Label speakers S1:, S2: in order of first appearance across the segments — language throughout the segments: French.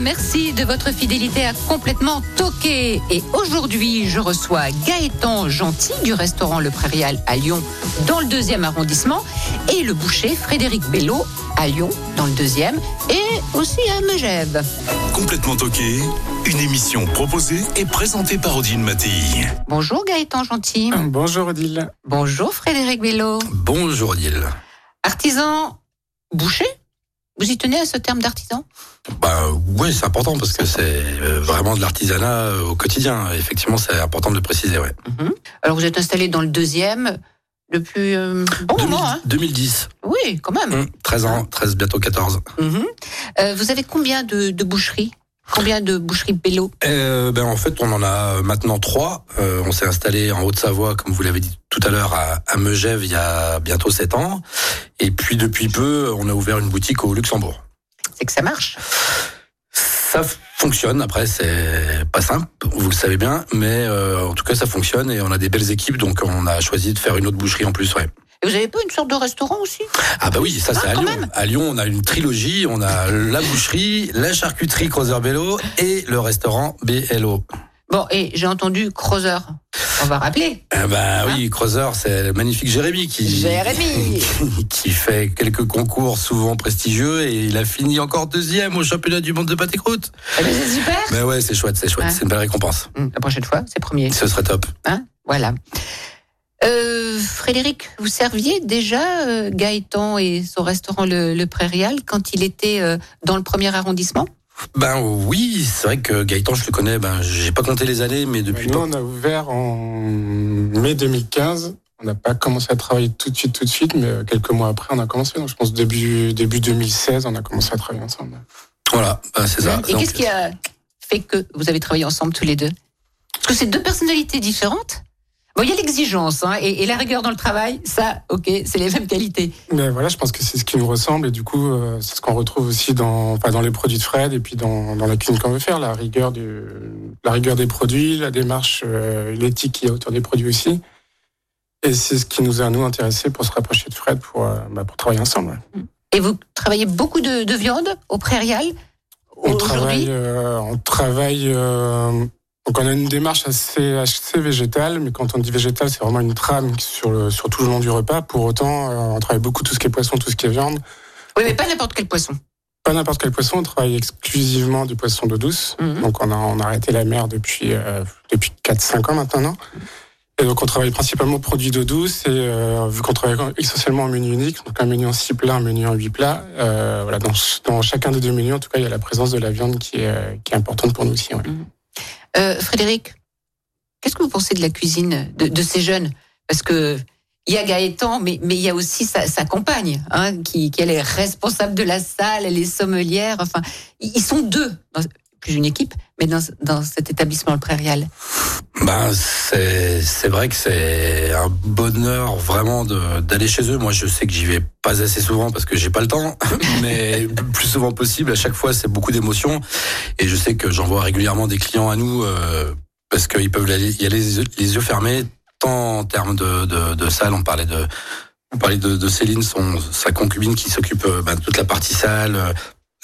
S1: merci de votre fidélité à complètement toqué. Et aujourd'hui, je reçois Gaëtan Gentil du restaurant Le Prairial à Lyon, dans le deuxième arrondissement, et le boucher Frédéric Bello à Lyon, dans le deuxième, et aussi à Megève.
S2: Complètement toqué, une émission proposée et présentée par Odile Mattei.
S1: Bonjour Gaëtan Gentil.
S3: Bonjour Odile.
S1: Bonjour Frédéric Bello.
S4: Bonjour Odile.
S1: Artisan boucher? Vous y tenez à ce terme d'artisan?
S4: Bah ouais, c'est important parce que c'est euh, vraiment de l'artisanat euh, au quotidien. Effectivement, c'est important de le préciser. Ouais.
S1: Alors vous êtes installé dans le deuxième depuis euh, bon
S4: 2000
S1: moment, hein
S4: 2010,
S1: Oui, quand même.
S4: Hum, 13 ans, 13 bientôt 14.
S1: Mhm. Euh, vous avez combien de, de boucheries? Combien de boucheries Bello?
S4: Euh, ben en fait, on en a maintenant trois. On s'est installé en Haute-Savoie, comme vous l'avez dit tout à l'heure, à, à Megève il y a bientôt 7 ans. Et puis depuis peu, on a ouvert une boutique au Luxembourg.
S1: C'est que ça marche.
S4: Ça fonctionne. Après, c'est pas simple, vous le savez bien, mais euh, en tout cas, ça fonctionne et on a des belles équipes, donc on a choisi de faire une autre boucherie en plus. Ouais.
S1: Et vous avez pas une sorte de restaurant aussi?
S4: Ah bah oui, ça c'est
S1: Ah,
S4: à Lyon.
S1: même.
S4: À Lyon, on a une trilogie. On a la boucherie, la charcuterie Crozer Bello et le restaurant BLO.
S1: Bon, et j'ai entendu Crozer. On va rappeler.
S4: Ah bah oui, Crozer, c'est le magnifique Jérémy qui
S1: Jérémy.
S4: qui, fait quelques concours souvent prestigieux et il a fini encore deuxième au championnat du monde de pâté croûte.
S1: Ben, c'est super.
S4: Mais ouais, c'est chouette, c'est chouette,
S1: Ouais.
S4: c'est une belle récompense.
S1: Hum, La prochaine fois, c'est premier.
S4: Ce serait top.
S1: Hein voilà. Euh, Frédéric, vous serviez déjà euh, Gaëtan et son restaurant Le, le Prairial quand il était euh, dans le premier arrondissement?
S4: Ben oui, c'est vrai que Gaëtan, je le connais. Ben j'ai pas compté les années, mais depuis
S3: Nous,
S4: pas-
S3: on a ouvert en mai 2015. On n'a pas commencé à travailler tout de suite, tout de suite, mais quelques mois après, on a commencé. Donc, je pense début, début 2016, on a commencé à travailler ensemble.
S4: Voilà, ben, c'est ça.
S1: Et qu'est-ce qui a fait que vous avez travaillé ensemble tous les deux? Parce que c'est deux personnalités différentes. Bon, il y a l'exigence hein, et, et la rigueur dans le travail, ça, ok, c'est les mêmes qualités.
S3: Mais voilà, je pense que c'est ce qui nous ressemble et du coup, euh, c'est ce qu'on retrouve aussi dans, enfin, dans les produits de Fred et puis dans, dans la cuisine qu'on veut faire, la rigueur, du, la rigueur des produits, la démarche, euh, l'éthique qu'il y a autour des produits aussi. Et c'est ce qui nous a, nous, intéressés pour se rapprocher de Fred pour, euh, bah, pour travailler ensemble.
S1: Et vous travaillez beaucoup de, de viande au prairial
S3: On travaille, euh, on travaille. euh, donc on a une démarche assez, assez végétale, mais quand on dit végétal, c'est vraiment une trame sur, le, sur tout le long du repas. Pour autant, euh, on travaille beaucoup tout ce qui est poisson, tout ce qui est viande.
S1: Oui, mais pas n'importe quel poisson.
S3: Pas n'importe quel poisson, on travaille exclusivement du poisson d'eau douce.
S1: Mhm.
S3: Donc on a, on a arrêté la mer depuis, euh, depuis 4-5 ans maintenant. Et donc on travaille principalement produits d'eau douce et euh, vu qu'on travaille essentiellement en menu unique, donc un menu en 6 plats, un menu en 8 plats, euh, voilà, dans, dans chacun des deux menus, en tout cas, il y a la présence de la viande qui est, qui est importante pour nous aussi. ouais.
S1: Euh, Frédéric, qu'est-ce que vous pensez de la cuisine de, ces jeunes? Parce que il y a Gaëtan, mais, il y a aussi sa, sa compagne, hein, qui, qui elle est responsable de la salle, elle est sommelière. Enfin, ils sont deux, plus une équipe, mais dans, dans cet établissement le prairial.
S4: Ben, c'est vrai que c'est un bonheur vraiment d'aller chez eux. Moi, je sais que j'y vais pas assez souvent parce que j'ai pas le temps, mais plus souvent possible. À chaque fois, c'est beaucoup d'émotions et je sais que j'envoie régulièrement des clients à nous euh, parce qu'ils peuvent y aller les yeux, les yeux fermés. Tant en termes de, de, de salle, on parlait de on parlait de, de Céline, son sa concubine qui s'occupe euh, ben, de toute la partie salle,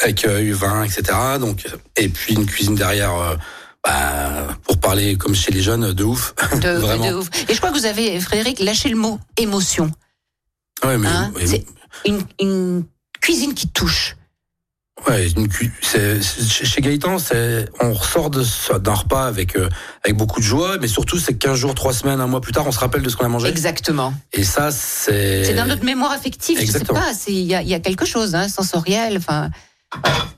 S4: euh, accueil, vin, etc. Donc et puis une cuisine derrière. euh, bah, pour parler comme chez les jeunes, de ouf.
S1: De,
S4: Vraiment.
S1: de ouf. Et je crois que vous avez, Frédéric, lâché le mot émotion.
S4: Ouais, mais,
S1: Hein, c'est- Une, une cuisine qui touche.
S4: ouais, une cu- c'est- c'est- chez chez Gaëtan, on ressort d'un repas avec, euh, avec beaucoup de joie, mais surtout, c'est 15 jours, 3 semaines, un mois plus tard, on se rappelle de ce qu'on a mangé.
S1: Exactement.
S4: Et ça, c'est.
S1: C'est dans notre mémoire affective,
S4: Exactement.
S1: je sais pas, c'est- il y a, il y a quelque chose, hein, sensoriel, enfin,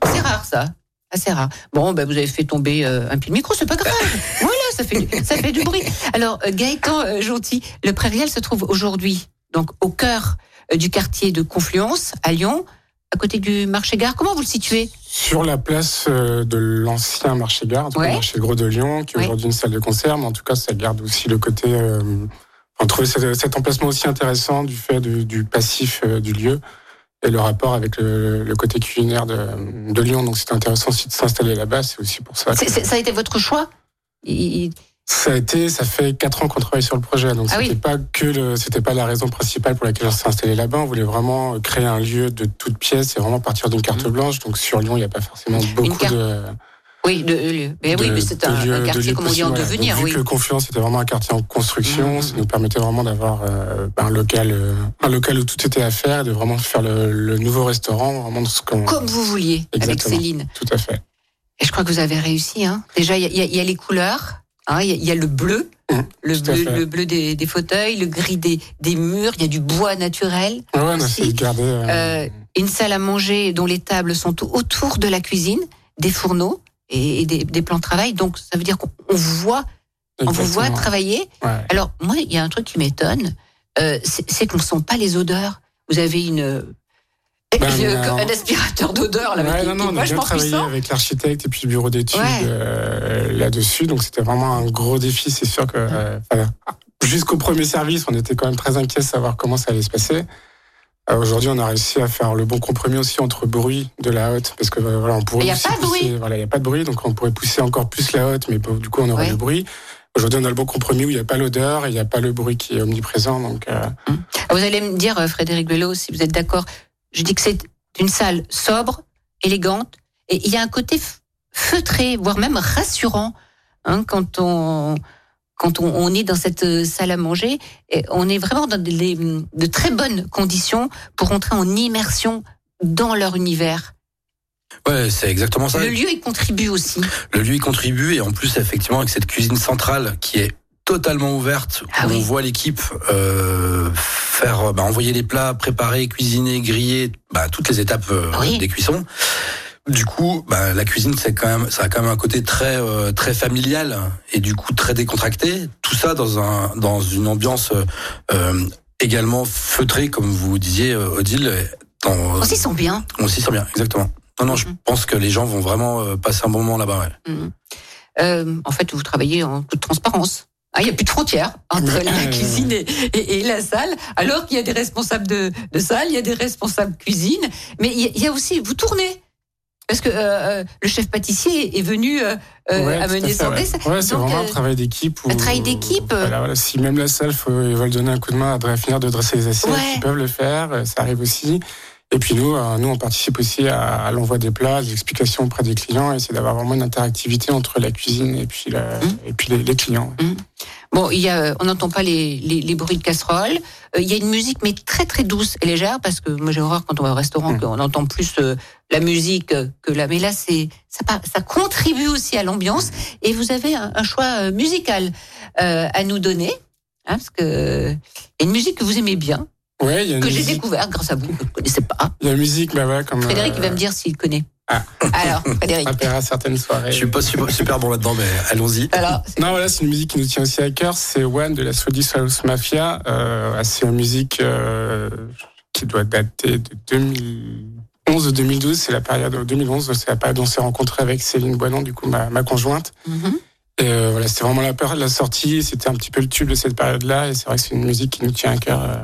S1: c'est rare ça, assez rare. Bon, ben vous avez fait tomber euh, un pied de micro, c'est pas grave. voilà, ça fait, du- ça fait du bruit. Alors, euh, Gaëtan euh, Gentil, le Prairial se trouve aujourd'hui, donc au cœur euh, du quartier de Confluence, à Lyon. à côté du marché-gare. Comment vous le situez?
S3: Sur la place euh, de l'ancien marché-gare, en tout
S1: Ouais.
S3: marché Gros de Lyon, qui est
S1: Ouais.
S3: aujourd'hui une salle de concert, mais en tout cas, ça garde aussi le côté. Euh, on trouve cet, cet emplacement aussi intéressant du fait de- du passif euh, du lieu et le rapport avec le, le côté culinaire de, de Lyon. Donc, c'était intéressant aussi de s'installer là-bas. C'est aussi pour ça. Que-
S1: Ça a été votre choix? Il-
S3: Ça a été, ça fait quatre ans qu'on travaille sur le projet, donc
S1: Ah
S3: c'était
S1: oui.
S3: pas que le, c'était pas la raison principale pour laquelle on s'est installé là-bas. On voulait vraiment créer un lieu de toute pièce et vraiment partir d'une carte blanche. Donc sur Lyon, il n'y a pas forcément beaucoup de,
S1: Oui, de, de- mais oui,
S3: de-
S1: mais c'est
S3: de
S1: un,
S3: lieux-
S1: un
S3: de
S1: quartier, comme on dit, en
S3: voilà.
S1: devenir.
S3: Donc,
S1: Oui.
S3: Vu que Confluence était vraiment un quartier en construction,
S1: Mhm.
S3: ça nous permettait vraiment d'avoir euh, un local, euh, un local où tout était à faire, de vraiment faire le, le nouveau restaurant, vraiment ce qu'on.
S1: Comme vous vouliez, avec. Céline.
S3: Tout à fait.
S1: Et je crois que vous avez réussi. Hein. Déjà, il y, y y a les couleurs. hein, Il y, a- il y a le bleu,
S3: Mhm,
S1: le bleu, le bleu des, des fauteuils, le gris des, des murs. Il y a du bois naturel.
S3: Ouais, on a essayé de garder. euh,
S1: euh, Une salle à manger dont les tables sont au- autour de la cuisine, des fourneaux et, et des, des plans de travail. Donc, ça veut dire qu'on voit, on vous voit travailler.
S3: Ouais.
S1: Alors, moi, il y a un truc qui m'étonne, euh, c'est qu'on ne sent pas les odeurs. Vous avez une,
S3: Ben,
S1: une-
S3: on a-
S1: un aspirateur d'odeur là,
S3: Ouais, non, non, on a bien travaillé
S1: puissant.
S3: avec l'architecte et puis le bureau d'études
S1: Ouais.
S3: euh, là-dessus. Donc c'était vraiment un gros défi. C'est sûr que euh, voilà. jusqu'au premier service, on était quand même très inquiets de savoir comment ça allait se passer. Euh, Aujourd'hui, on a réussi à faire le bon compromis aussi entre bruit de la hotte, parce que euh, voilà, on pourrait
S1: Et y a
S3: aussi
S1: pas de
S3: pousser-
S1: bruit.
S3: Voilà, il y a pas de bruit, donc on pourrait pousser encore plus la hotte, mais du coup, on aurait le bruit. Aujourd'hui, on a le bon compromis où il n'y a pas l'odeur et il n'y a pas le bruit qui est omniprésent. Donc, euh,
S1: Ah, Vous allez me dire, Frédéric Bello, si vous êtes d'accord. Je dis que c'est une salle sobre, élégante, et il y a un côté feutré, voire même rassurant, hein, quand on quand on, on est dans cette euh, salle à manger. On est vraiment dans des- de très bonnes conditions pour entrer en immersion dans leur univers.
S4: Ouais, c'est exactement ça.
S1: Le lieu y contribue aussi.
S4: Le lieu y contribue et en plus effectivement avec cette cuisine centrale qui est totalement ouverte,
S1: Ah oui.
S4: on voit l'équipe euh, faire, bah, envoyer les plats, préparer, cuisiner, griller, bah, toutes les étapes euh,
S1: Oui.
S4: des cuissons. Du coup, bah, la cuisine, c'est quand même, ça a quand même un côté très, euh, très familial et du coup très décontracté. Tout ça dans un, dans une ambiance euh, euh, également feutrée, comme vous disiez, Odile. Dans,
S1: On s'y sent bien.
S4: on s'y sent bien, exactement. Non, non, je
S1: Mhm.
S4: pense que les gens vont vraiment passer un bon moment là-bas. Ouais.
S1: Mhm. Euh, en fait, vous travaillez en toute transparence. Ah, Il n'y a plus de frontières entre
S3: Ouais.
S1: la cuisine et, et- et la salle, alors qu'il y a des responsables de, de salle, il y a des responsables cuisine, mais il y a, il y a aussi, vous tournez. Parce que euh, euh, le chef pâtissier est venu euh, euh,
S3: Ouais,
S1: amener son
S3: ouais. c'est vraiment un travail d'équipe.
S1: un travail d'équipe.
S3: Voilà, voilà, si même la salle, ils veulent donner un coup de main à finir de dresser les assiettes, ils peuvent le faire, ça arrive aussi. Et puis nous, nous on participe aussi à, l'envoi des plats, des explications auprès des clients, et c'est d'avoir vraiment une interactivité entre la cuisine et puis, la,
S1: Mmh.
S3: et puis les, les clients.
S1: Bon, il y a, on n'entend pas les, les, les bruits de casserole. Euh, Il y a une musique, mais très très douce et légère, parce que moi j'ai horreur quand on va au restaurant
S3: Mm.
S1: qu'on entend plus euh, la musique que la. Mais là, c'est ça, ça contribue aussi à l'ambiance. Et vous avez un, un choix euh, musical euh, à nous donner, hein, parce que il y a une musique que vous aimez bien,
S3: Ouais, il y a une
S1: que j'ai
S3: musique,
S1: découvert grâce à vous, que je ne connaissais pas.
S3: il y a une musique bah, voilà, comme
S1: Frédéric,
S3: euh,
S1: il va me dire s'il connaît.
S3: Ah.
S1: Alors, Frédéric.
S3: rappellera à certaines soirées.
S4: Je suis pas super, super bon là-dedans, mais allons-y.
S1: Alors, c'est-
S3: Non, voilà, c'est une musique qui nous tient aussi à cœur. C'est One de la Swedish House Mafia. Euh, c'est une musique euh, qui doit dater de 2011 ou 2012. C'est la période 2011. C'est la période où on s'est rencontré avec Céline Boinon, du coup ma, ma conjointe.
S1: mhm.
S3: Et euh, voilà, c'était vraiment la période de la sortie. C'était un petit peu le tube de cette période-là. Et c'est vrai que c'est une musique qui nous tient à cœur euh,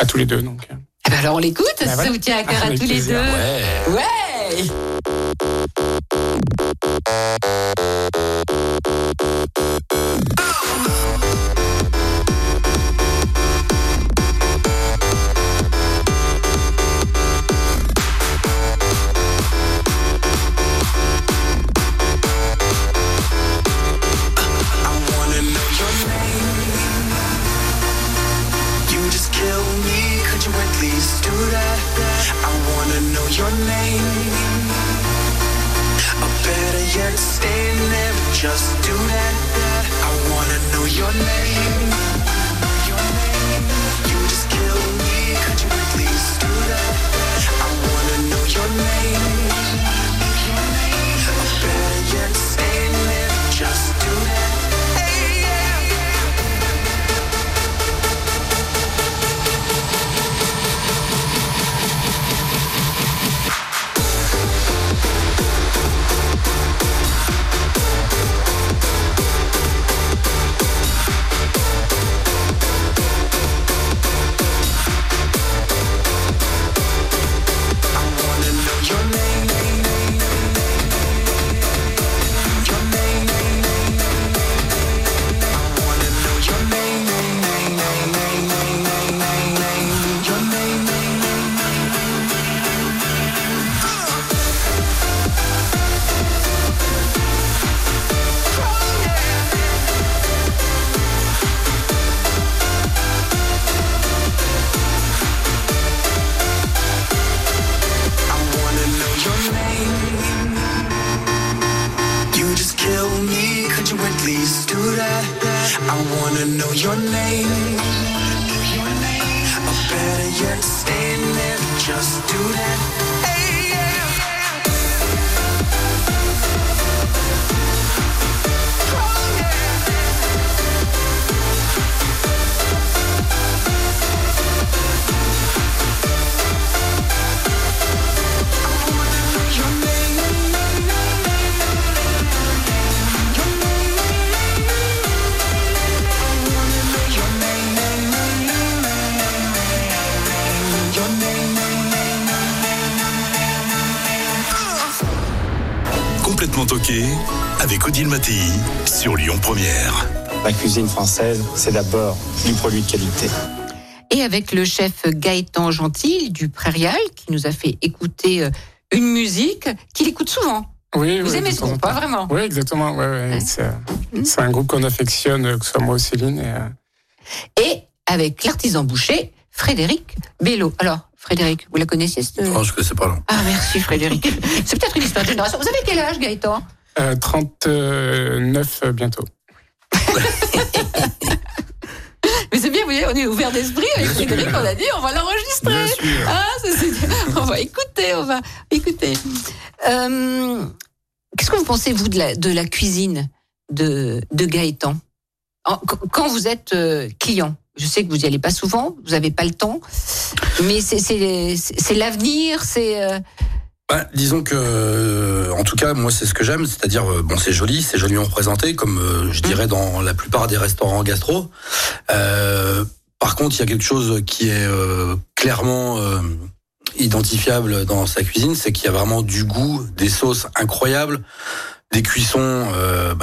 S3: à tous les deux. Donc.
S1: Eh ben alors on l'écoute,
S3: Bah
S1: ça
S3: voilà.
S1: vous tient à cœur à tous les deux.
S4: Ouais.
S5: Cuisine française, c'est d'abord du produit de qualité.
S1: Et avec le chef Gaëtan Gentil du Prairial, qui nous a fait écouter euh, une musique qu'il écoute souvent.
S3: Oui,
S1: Vous
S3: oui,
S1: aimez ce groupe, pas
S3: temps.
S1: vraiment?
S3: Oui, exactement. Ouais, ouais,
S1: Ouais.
S3: C'est c'est un groupe qu'on affectionne, que ce soit moi ou Céline. Et, euh,
S1: Et avec l'artisan boucher, Frédéric Bello. Alors, Frédéric, vous la connaissiez cette...
S4: Oh, je connaissais pas, non.
S1: Ah, merci Frédéric. C'est peut-être une histoire de génération. Vous avez quel âge, Gaëtan?
S3: Euh, 39 euh, bientôt.
S1: Vous voyez, on est ouvert d'esprit avec. Frédéric, on a dit, on va l'enregistrer. Ah, on va écouter, on va écouter. Euh, Qu'est-ce que vous pensez, vous, de la, de la cuisine de, de Gaëtan? En- Quand vous êtes euh, client, je sais que vous n'y allez pas souvent, vous n'avez pas le temps, mais c'est- l'avenir, c'est...
S4: Bah, disons que, euh, en tout cas, moi, c'est ce que j'aime, c'est-à-dire, euh, bon, c'est joli, c'est joliment représenté, comme euh, je dirais dans la plupart des restaurants gastro. Euh, par contre, il y a quelque chose qui est euh, clairement euh, identifiable dans sa cuisine, c'est qu'il y a vraiment du goût, des sauces incroyables, des cuissons, euh,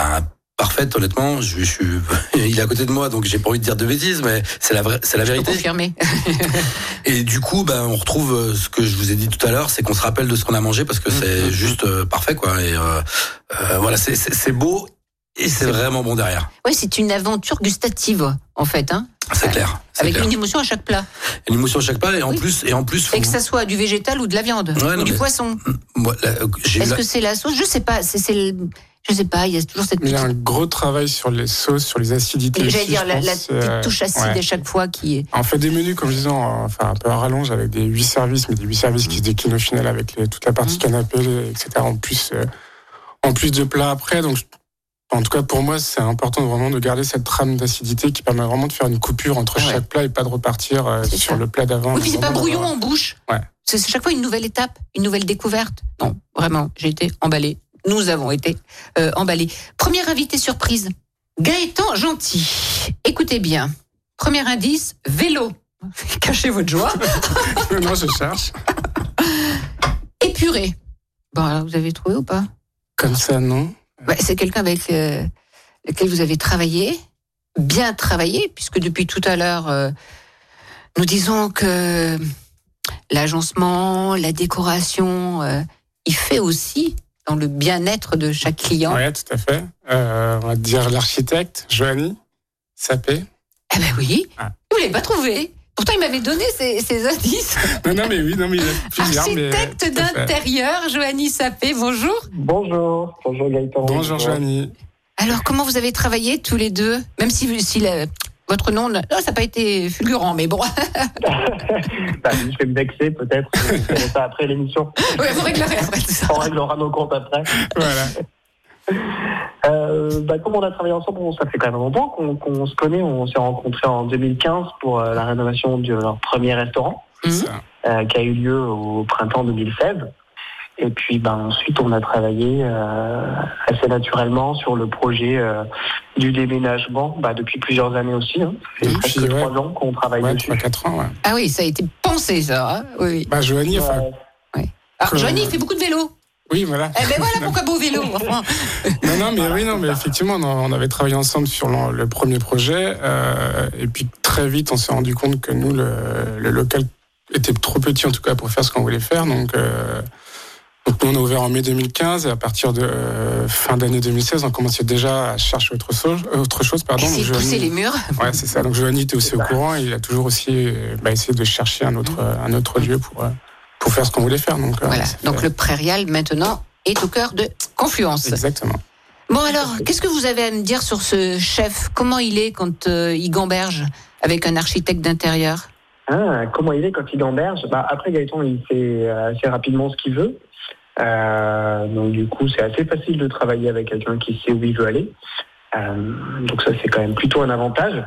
S4: parfaites, honnêtement. Je, je suis, il est à côté de moi, donc j'ai pas envie de dire de bêtises, mais c'est la vraie, c'est la vérité.
S1: confirmé.
S4: Et du coup, ben, on retrouve euh, ce que je vous ai dit tout à l'heure, c'est qu'on se rappelle de ce qu'on a mangé parce que c'est juste euh, parfait, quoi. Et euh, euh, voilà, c'est- beau et c'est vraiment bon derrière.
S1: Oui, c'est une aventure gustative, en fait, hein,
S4: C'est clair.
S1: avec
S4: clair.
S1: une émotion à chaque plat.
S4: Une émotion à chaque pas et en
S1: Oui.
S4: plus et en plus.
S1: Et que ça soit du végétal ou de la viande,
S4: Ouais,
S1: ou
S4: non,
S1: du
S4: mais-
S1: poisson. Est-ce
S4: la-
S1: que c'est la sauce? Je sais pas. C'est, je sais pas. Il y a toujours cette
S3: Il y
S1: petite,
S3: a un gros travail sur les sauces, sur les acidités.
S1: j'allais dire
S3: je
S1: la,
S3: pense,
S1: la petite
S3: euh,
S1: touche acide
S3: ouais.
S1: à chaque fois qui est.
S3: On fait des menus, comme je disais, en- enfin un peu à rallonge avec des huit services, mais des huit services qui se déclinent au final avec les- toute la partie
S1: Mhm.
S3: canapé, etc. En plus, euh, en plus de plats après. Donc, en tout cas pour moi, c'est important vraiment de garder cette trame d'acidité qui permet vraiment de faire une coupure entre
S1: ouais.
S3: chaque plat et pas de repartir euh, sur
S1: ça.
S3: le plat d'avant.
S1: Oui, puis c'est pas brouillon en bouche.
S3: Ouais.
S1: C'est chaque fois une nouvelle étape, une nouvelle découverte. Non, vraiment, j'ai été emballée. Nous avons été euh, emballés. Première invité surprise, Gaëtan Gentil. Écoutez bien. Premier indice, vélo. Cachez votre joie.
S3: non, je cherche.
S1: Épuré. Bon, alors vous avez trouvé ou pas?
S3: Comme ça, non.
S1: C'est quelqu'un avec euh, lequel vous avez travaillé, bien travaillé, puisque depuis tout à l'heure, euh, nous disons que l'agencement, la décoration, euh, il fait aussi dans le bien-être de chaque client.
S3: Oui, tout à fait. Euh, on va dire l'architecte, Joanie Sapé.
S1: Eh ben oui,
S3: Ah.
S1: vous l'avez pas trouvé. Pourtant, il m'avait donné ces, ces indices.
S3: Non, non, mais oui, non, mais il y en a plusieurs. mais-
S1: Architecte
S3: fait.
S1: d'intérieur, Joanie Sapé, bonjour.
S5: Bonjour, bonjour Gaëtan.
S3: Bonjour, Joanie.
S1: Alors, comment vous avez travaillé tous les deux Même si, si la- votre nom, ne- non, ça n'a pas été fulgurant, mais bon,
S5: Bah, je vais me vexer peut-être. Ça après l'émission.
S1: vous réglerez après tout ça.
S5: On réglera nos comptes après.
S3: Voilà.
S5: Euh, bah, comme on a travaillé ensemble, bon, ça fait quand même longtemps qu'on qu'on se connaît. On s'est rencontrés en 2015 pour euh, la rénovation de leur premier restaurant euh, qui a eu lieu au printemps 2016. Et puis bah, ensuite, on a travaillé euh, assez naturellement sur le projet euh, du déménagement bah, depuis plusieurs années aussi. Hein. Presque
S3: ouais.
S5: trois ans qu'on travaille
S3: Ouais,
S5: dessus.
S3: 3-4 ans, ouais.
S1: Ah oui, ça a été pensé, ça. hein oui.
S3: Bah, Joanie, enfin,
S5: Ouais.
S1: Alors,
S3: Que-
S1: il fait beaucoup de vélo.
S3: oui, voilà.
S1: Eh ben voilà pourquoi beau vélo. enfin.
S3: Non, non, mais oui, non, mais effectivement, on on avait travaillé ensemble sur le, le premier projet, euh, et puis très vite, on s'est rendu compte que nous, le, le local était trop petit, en tout cas, pour faire ce qu'on voulait faire. Donc, euh, donc nous, on a ouvert en mai 2015, et à partir de euh, fin d'année 2016, on commençait déjà à chercher autre chose, autre chose, pardon.
S1: Essayer de pousser
S3: Joanie-
S1: les murs.
S3: Ouais, c'est ça. Donc Joanie était aussi au courant, et il a toujours aussi euh, bah, essayé de chercher un autre, un autre lieu pour, euh, pour faire ce qu'on voulait faire. Donc,
S1: Voilà. Donc le prairial maintenant est au cœur de Confluence.
S3: Exactement.
S1: Bon alors, qu'est-ce que vous avez à me dire sur ce chef? Comment il est quand euh, il gamberge avec un architecte d'intérieur?
S5: Ah, comment il est quand il gamberge? Bah, Après, Gaëtan, il fait assez rapidement ce qu'il veut. Euh, donc du coup, c'est assez facile de travailler avec quelqu'un qui sait où il veut aller. Euh, donc ça, c'est quand même plutôt un avantage.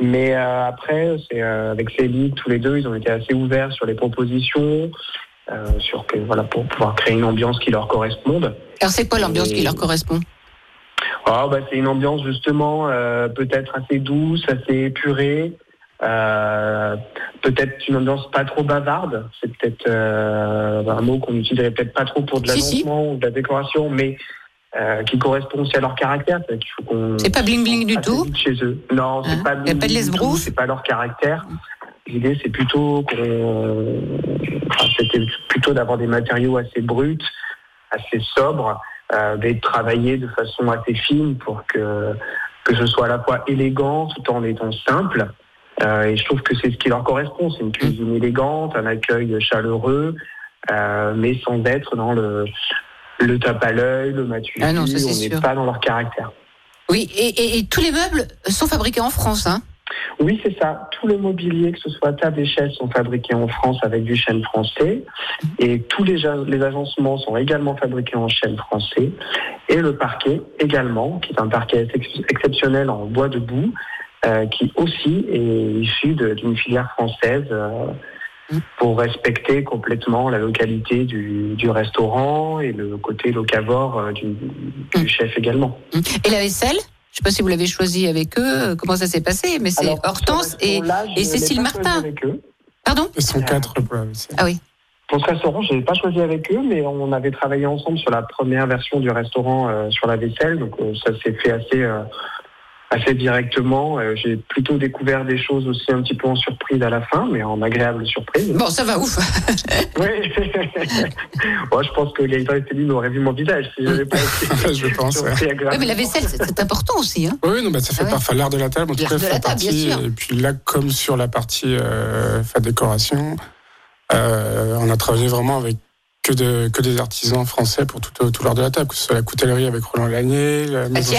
S5: Mais euh, après, c'est euh, avec Céline, tous les deux, ils ont été assez ouverts sur les propositions, euh, sur que voilà pour pouvoir créer une ambiance qui leur corresponde.
S1: Alors c'est quoi l'ambiance
S5: Et-
S1: qui leur correspond?
S5: Ah, bah, c'est une ambiance justement euh, peut-être assez douce, assez épurée, euh, peut-être une ambiance pas trop bavarde. C'est peut-être euh, un mot qu'on n'utiliserait peut-être pas trop pour de
S1: Si, si.
S5: l'agencement ou de la décoration, mais euh, qui correspond aussi à leur caractère. C'est qu'il faut qu'on
S1: C'est pas bling bling du tout
S5: chez eux. Non, c'est
S1: Hein
S5: pas
S1: a pas de
S5: du tout,
S1: l'esbroufe
S5: C'est pas leur caractère. L'idée, c'est plutôt qu'on, enfin, c'était plutôt d'avoir des matériaux assez bruts, assez sobres, d'être travaillés de façon assez fine pour que que ce soit à la fois élégant tout en étant simple. Euh, et je trouve que c'est ce qui leur correspond. C'est une cuisine élégante, un accueil chaleureux, euh, mais sans être dans le le tape à l'œil, le matu.
S1: Ah
S5: on n'est pas dans leur caractère.
S1: Oui, et, et- et tous les meubles sont fabriqués en France, hein?
S5: Oui, c'est ça. Tout le mobilier, que ce soit table et chaises, sont fabriqués en France avec du chêne français. Et tous les, les agencements sont également fabriqués en chêne français. Et le parquet également, qui est un parquet ex- exceptionnel en bois de boue, euh, qui aussi est issu d'une filière française euh, pour respecter complètement la localité du, du restaurant et le côté locavore euh, du, du chef également.
S1: Et la vaisselle? Je sais pas si vous l'avez choisi avec eux, comment ça s'est passé, mais c'est Hortense
S5: ce
S1: et,
S5: ne
S1: Cécile Martin.
S5: avec eux.
S1: Pardon?
S3: Ils sont quatre pour la vaisselle.
S1: Ah oui.
S5: Pour ce restaurant, je n'ai pas choisi avec eux, mais on avait travaillé ensemble sur la première version du restaurant euh, sur la vaisselle, donc euh, ça s'est fait assez euh, assez directement. Euh, J'ai plutôt découvert des choses aussi un petit peu en surprise à la fin, mais en agréable surprise.
S1: Bon, ça va ouf.
S5: Oui. Moi, je pense que Gaëtan et Céline auraient vu mon visage si j'avais pas été
S3: Je pense, ouais.
S5: agréablement.
S1: mais la vaisselle, c'est important aussi. Hein
S3: Oui, non, bah, ça fait
S1: Ah ouais.
S3: parfois l'art de la table, en tout cas,
S1: de
S3: ça
S1: la
S3: fait
S1: table, bien
S3: partie.
S1: sûr.
S3: Et puis là, comme sur la partie euh, enfin, décoration, euh, on a travaillé vraiment avec que, de, que des artisans français pour tout, tout l'art de la table, que ce soit la coutellerie avec Roland Lanier, la maison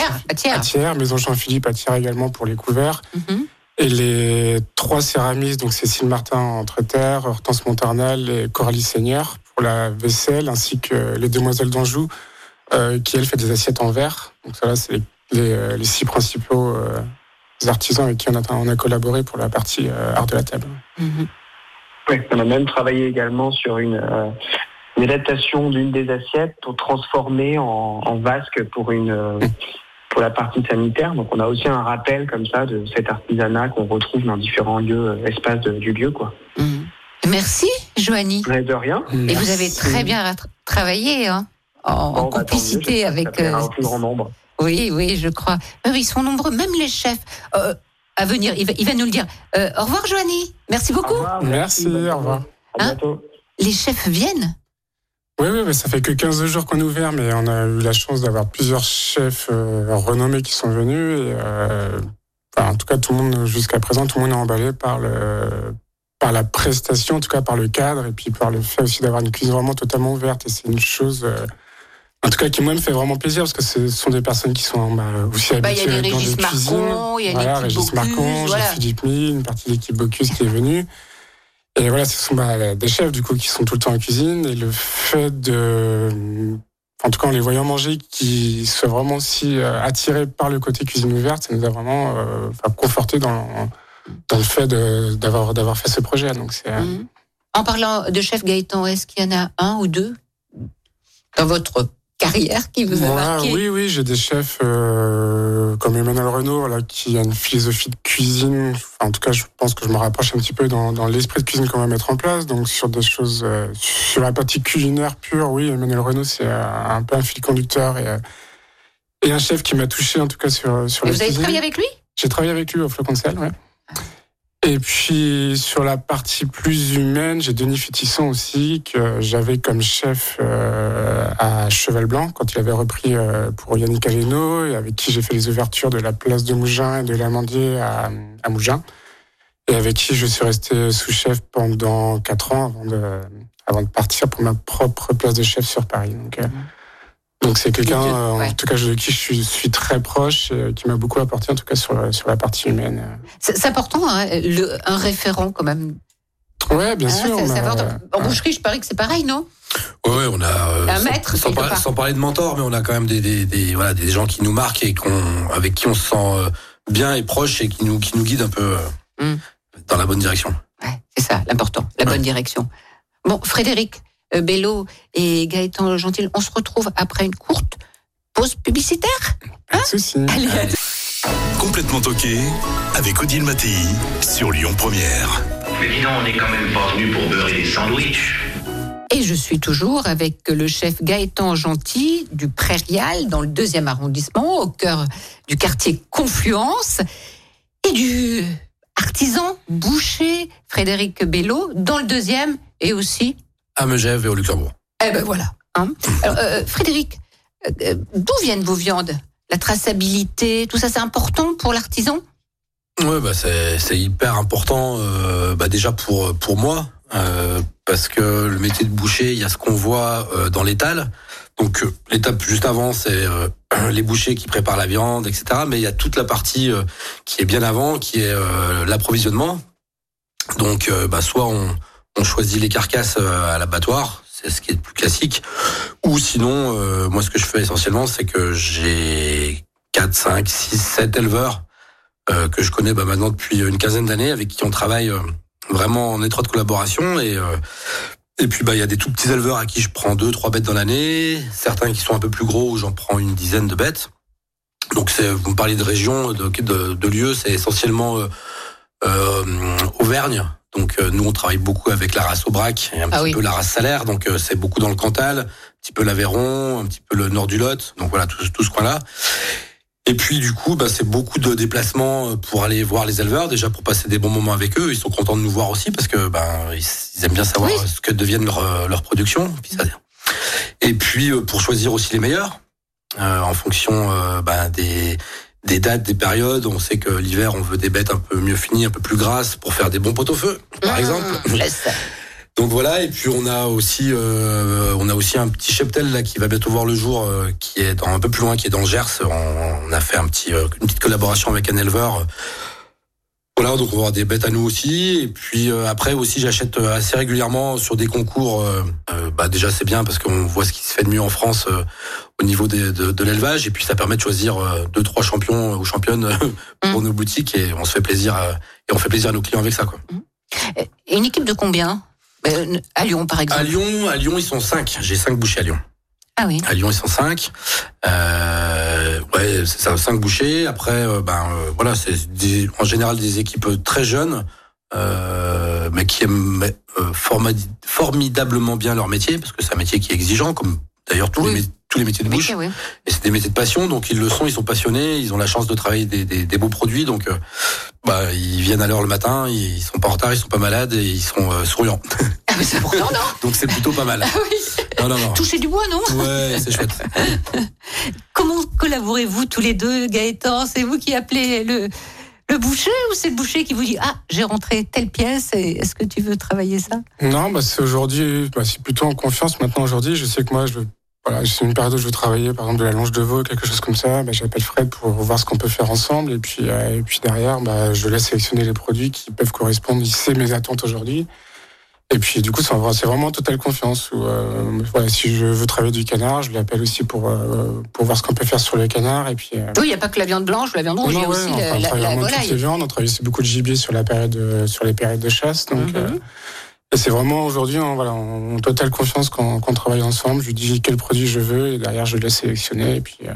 S3: maison Jean-Philippe Atière également pour les couverts.
S1: Mhm.
S3: Et les trois céramistes, donc Cécile Martin entre terre, Hortense Montarnal et Coralie Seigneur pour la vaisselle, ainsi que les demoiselles d'Anjou, euh, qui elle fait des assiettes en verre. Donc ça là, c'est les, les, euh, les six principaux euh, artisans avec qui on a, on a collaboré pour la partie euh, art de la table.
S1: Mhm.
S5: Oui, on a même travaillé également sur une, euh, une adaptation d'une des assiettes pour transformer en, en vasque pour une pour la partie sanitaire. Donc on a aussi un rappel comme ça de cet artisanat qu'on retrouve dans différents lieux, euh, espaces de- du lieu, quoi.
S1: Mhm. Merci, Joanie.
S5: Mais de rien.
S1: Et vous avez très bien ra- travaillé hein, en, en
S5: Bon, bah, tant mieux,
S1: complicité
S5: que
S1: avec.
S5: plaira
S1: euh,
S5: au plus grand nombre.
S1: Oui, oui, je crois. Euh, ils sont nombreux, même les chefs. Euh, à venir, il va, il va nous le dire. Euh, au revoir, Joanie. Merci
S5: Au
S1: beaucoup.
S5: revoir,
S3: Merci, au revoir.
S5: À
S1: Hein
S5: bientôt.
S1: Les chefs viennent.
S3: Oui, oui, ça fait que 15 jours qu'on est ouvert, mais on a eu la chance d'avoir plusieurs chefs euh, renommés qui sont venus. Et, euh, enfin, en tout cas, tout le monde, jusqu'à présent, tout le monde est emballé par, le, par la prestation, en tout cas par le cadre, et puis par le fait aussi d'avoir une cuisine vraiment totalement ouverte. Et c'est une chose, euh, en tout cas, qui moi me fait vraiment plaisir, parce que ce sont des personnes qui sont bah, aussi
S1: Bah, il y a des
S3: dans
S1: Régis
S3: des cuisines.
S1: Marcon, il y a
S3: Voilà, Régis Marcon,
S1: voilà.
S3: Jean-Philippe Mille, une partie de l'équipe Bocuse qui est venue. Et voilà, ce sont bah, des chefs du coup qui sont tout le temps en cuisine et le fait de, en tout cas en les voyant manger, qui soient vraiment aussi euh, attirés par le côté cuisine ouverte, ça nous a vraiment euh, conforté dans, le fait d'avoir d'avoir fait ce projet. Donc c'est euh,
S1: Mhm. En parlant de chef Gaëtan, est-ce qu'il y en a un ou deux dans votre carrière qui vous a
S3: Moi,
S1: marqué
S3: oui, oui, j'ai des chefs euh, comme Emmanuel Renaud, voilà, qui a une philosophie de cuisine. Enfin, en tout cas, je pense que je me rapproche un petit peu dans, dans l'esprit de cuisine qu'on va mettre en place. Donc, sur des choses, euh, sur la partie culinaire pure, oui, Emmanuel Renaud, c'est euh, un peu un fil conducteur et, et un chef qui m'a touché, en tout cas, sur, sur
S1: Et
S3: la
S1: vous avez
S3: cuisine.
S1: travaillé avec lui?
S3: J'ai travaillé avec lui au Flocon de sel, ouais. Et puis sur la partie plus humaine, j'ai Denis Fétisson aussi, que j'avais comme chef euh, à Cheval Blanc, quand il avait repris euh, pour Yannick Aleno, et avec qui j'ai fait les ouvertures de la place de Mougins et de l'Amandier à, à Mougins, et avec qui je suis resté sous-chef pendant quatre ans avant de, avant de partir pour ma propre place de chef sur Paris. Donc, euh, Donc c'est quelqu'un, euh,
S1: ouais.
S3: en tout cas, de qui je suis, suis très proche, et, euh, qui m'a beaucoup apporté, en tout cas sur, la- sur la partie humaine.
S1: C'est important, hein, le- un référent quand même.
S3: Ouais, bien
S1: Hein,
S3: sûr. euh,
S1: En boucherie, je parie que c'est pareil, non?
S4: Ouais, on a euh,
S1: Un
S4: sans-
S1: maître,
S4: sans, par- sans parler de mentor, mais on a quand même des, des, des- voilà des gens qui nous marquent et qu'on avec qui on se sent euh, bien et proche et qui nous qui nous guident un peu euh,
S1: Mm.
S4: dans la bonne direction.
S1: Ouais, c'est ça, l'important, la bonne direction. Bon, Frédéric euh, Bello et Gaëtan Gentil, on se retrouve après une courte pause publicitaire.
S3: pas de souci.
S1: Allez, à
S2: Complètement toqué avec Odile Mattei sur Lyon Première.
S6: Mais dis donc, on n'est quand même pas venu pour beurrer des sandwichs.
S1: Et je suis toujours avec le chef Gaëtan Gentil du Prairial, dans le deuxième arrondissement, au cœur du quartier Confluence, et du artisan boucher Frédéric Bello, dans le deuxième, et aussi.
S4: À Megève et au Luxembourg.
S1: Eh ben voilà. hein. Alors, euh, Frédéric, euh, euh, d'où viennent vos viandes? La traçabilité, tout ça, c'est important pour l'artisan?
S4: Ouais, bah c'est c'est hyper important euh, bah déjà pour pour moi parce que le métier de boucher, il y a ce qu'on voit dans l'étal. Donc l'étape juste avant, c'est les bouchers qui préparent la viande, etc. Mais il y a toute la partie qui est bien avant, qui est l'approvisionnement. Donc bah soit on on choisit les carcasses euh, à l'abattoir, c'est ce qui est le plus classique. Ou sinon, euh, moi ce que je fais essentiellement, c'est que j'ai 4, 5, 6, 7 éleveurs euh, que je connais bah, maintenant depuis une quinzaine d'années, avec qui on travaille euh, vraiment en étroite collaboration. Et, puis bah il y a des tout petits éleveurs à qui je prends deux, trois bêtes dans l'année, certains qui sont un peu plus gros où j'en prends une dizaine de bêtes. Donc vous me parlez de région, de, de, de lieux, c'est essentiellement Auvergne. Donc euh, nous on travaille beaucoup avec la race Aubrac et un
S1: Ah
S4: petit
S1: oui.
S4: peu la race Salaire. Donc euh, c'est beaucoup dans le Cantal, un petit peu l'Aveyron, un petit peu le nord du Lot. Donc voilà tout, tout ce coin-là. Et puis du coup, bah, c'est beaucoup de déplacements euh, pour aller voir les éleveurs, déjà pour passer des bons moments avec eux. Ils sont contents de nous voir aussi parce que ben ils, ils aiment bien savoir
S1: Oui.
S4: ce que deviennent leurs leur productions. Puis ça- Et puis pour choisir aussi les meilleurs euh, en fonction ben, des des dates, des périodes. On sait que l'hiver, on veut des bêtes un peu mieux finies, un peu plus grasses pour faire des bons pot-au-feu, par
S1: Mmh,
S4: exemple. Donc voilà, et puis on a aussi euh, on a aussi un petit cheptel là qui va bientôt voir le jour, euh, qui est dans, un peu plus loin, qui est dans le Gers. On, on a fait un petit euh, une petite collaboration avec un éleveur. Voilà, donc on va avoir des bêtes à nous aussi. Et puis euh, après aussi, j'achète euh, assez régulièrement sur des concours. euh, bah déjà c'est bien parce qu'on voit ce qui se fait de mieux en France euh, au niveau des- de, de l'élevage. Et puis ça permet de choisir deux trois champions ou championnes pour nos boutiques et on se fait plaisir à- et on fait plaisir à nos clients avec ça quoi.
S1: Et Une équipe de combien? À Lyon, par exemple.
S4: À Lyon, à Lyon ils sont cinq. J'ai cinq bouchers à Lyon.
S1: Ah oui.
S4: À Lyon, ils sont cinq. Euh, ouais, c'est ça, cinq bouchers. Après, euh, ben euh, voilà, c'est des- en général des équipes très jeunes, euh, mais qui aiment euh, formidablement bien leur métier, parce que c'est un métier qui est exigeant, comme d'ailleurs tous,
S1: Oui.
S4: les, mé- tous les métiers de bouche.
S1: Oui.
S4: Et c'est des métiers de passion, donc ils le sont, ils sont passionnés, ils ont la chance de travailler des, des, des beaux produits, donc euh, bah, ils viennent à l'heure le matin, ils sont pas en retard, ils sont pas malades et ils sont souriants.
S1: Ah, mais c'est important, non?
S4: Donc c'est plutôt pas mal.
S1: Ah oui.
S4: Non, non, non.
S1: Toucher du bois, non?
S4: Ouais, c'est chouette.
S1: Comment collaborez-vous tous les deux, Gaëtan? C'est vous qui appelez le, le boucher ou c'est le boucher qui vous dit Ah, j'ai rentré telle pièce et est-ce que tu veux travailler ça?
S3: Non, bah c'est aujourd'hui, bah c'est plutôt en confiance maintenant aujourd'hui. Je sais que moi, je veux, voilà, c'est une période où je veux travailler, par exemple de la longe de veau, quelque chose comme ça. Bah, j'appelle Fred pour voir ce qu'on peut faire ensemble, et puis euh, et puis derrière, bah, je laisse sélectionner les produits qui peuvent correspondre. Il sait mes attentes aujourd'hui. Et puis du coup, c'est en- c'est vraiment en totale confiance. Où, euh, voilà, si je veux travailler du canard, je l'appelle aussi pour euh, pour voir ce qu'on peut faire sur le canard. Et puis euh,
S1: Oui, il n'y a pas que la viande blanche, la viande rouge, il y a
S3: non, ouais,
S1: aussi la,
S3: on
S1: la-
S3: travaille
S1: la
S3: vraiment toutes les
S1: volaille.
S3: viandes. On travaille aussi beaucoup de gibier sur la période de- sur les périodes de chasse. Donc,
S1: Mhm.
S3: euh, et c'est vraiment aujourd'hui, en, voilà, en totale confiance qu'on travaille ensemble. Je lui dis quel produit je veux et derrière je le laisse sélectionner. Et puis, euh,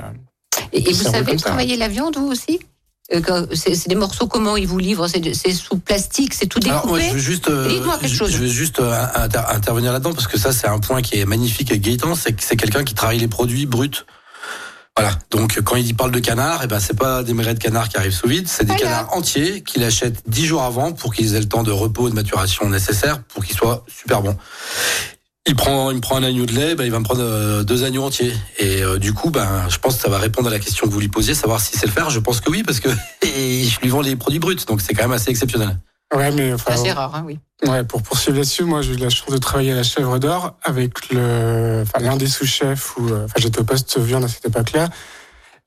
S1: Et, et vous savez travailler la viande, vous aussi? Euh, C'est c'est des morceaux, comment ils vous livrent? C'est sous plastique, c'est tout
S4: Alors,
S1: découpé?
S4: moi, je veux juste, euh,
S1: Dites-moi quelque
S4: je-
S1: chose.
S4: je veux juste euh, inter- intervenir là-dedans parce que ça, c'est un point qui est magnifique avec Gaëtan, c'est que c'est quelqu'un qui travaille les produits bruts. Voilà. Donc, quand il parle de canard, eh ben, c'est pas des marais de canard qui arrivent sous vide, c'est des
S1: Voilà.
S4: canards entiers qu'il achète dix jours avant pour qu'ils aient le temps de repos et de maturation nécessaire pour qu'ils soient super bons. Il prend, il me prend un agneau de lait, ben, il va me prendre euh, deux agneaux entiers. Et euh, du coup, ben, je pense que ça va répondre à la question que vous lui posiez, savoir si c'est le faire. Je pense que oui, parce que et je lui vends les produits bruts, donc c'est quand même assez exceptionnel.
S3: Ouais, mais enfin,
S1: C'est assez rare, hein, oui.
S3: Ouais, pour poursuivre là-dessus, moi j'ai eu la chance de travailler à la Chèvre d'Or avec le, enfin, l'un des sous-chefs où, euh, enfin, j'étais au poste viande à cette époque-là.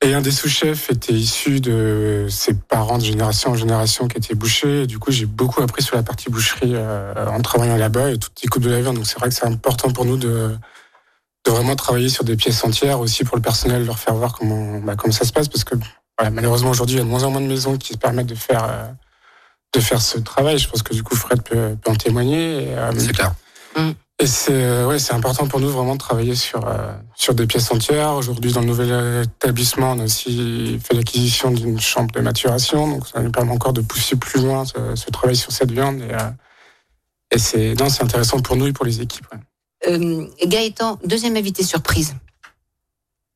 S3: Et un des sous-chefs était issu de ses parents de génération en génération qui étaient bouchers. Et du coup, j'ai beaucoup appris sur la partie boucherie euh, en travaillant là-bas et toutes les coupes de la viande. Donc c'est vrai que c'est important pour nous de, de vraiment travailler sur des pièces entières aussi pour le personnel, leur faire voir comment, bah, comment ça se passe parce que voilà, malheureusement aujourd'hui il y a de moins en moins de maisons qui se permettent de faire euh, de faire ce travail. Je pense que du coup Fred peut, peut en témoigner. Euh,
S4: C'est clair.
S3: Et c'est euh, ouais, c'est important pour nous vraiment de travailler sur euh, sur des pièces entières. Aujourd'hui, dans le nouvel établissement, on a aussi fait l'acquisition d'une chambre de maturation, donc ça nous permet encore de pousser plus loin ce, ce travail sur cette viande. Et, euh, et c'est non, c'est intéressant pour nous et pour les équipes. ouais.
S1: Euh, Gaëtan, deuxième invité surprise.